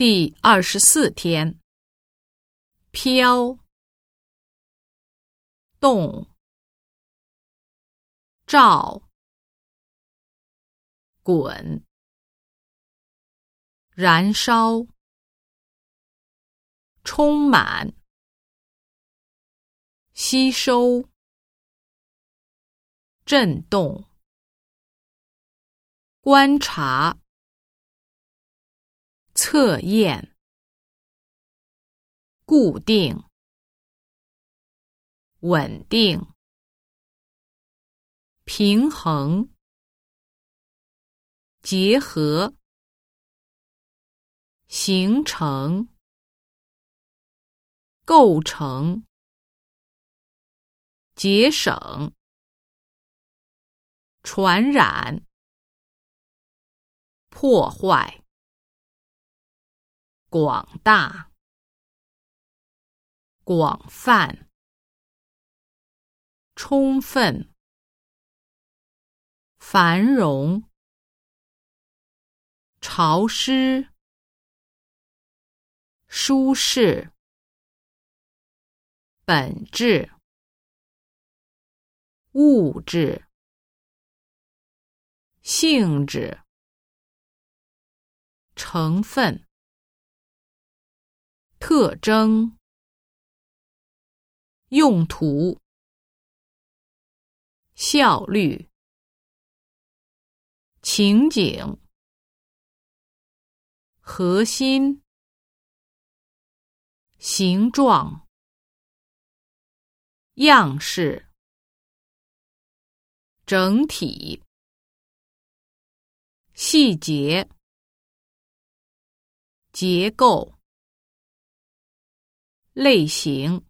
第二十四天，飘、动、照、滚、燃烧、充满、吸收、震动、观察。测验，固定，稳定，平衡，结合，形成，构成，节省，传染，破坏。广大、广泛、充分、繁荣、潮湿、舒适、本质、物质、性质、成分。特征、用途、效率、情景、核心、形状、样式、整体、细节、结构。类型。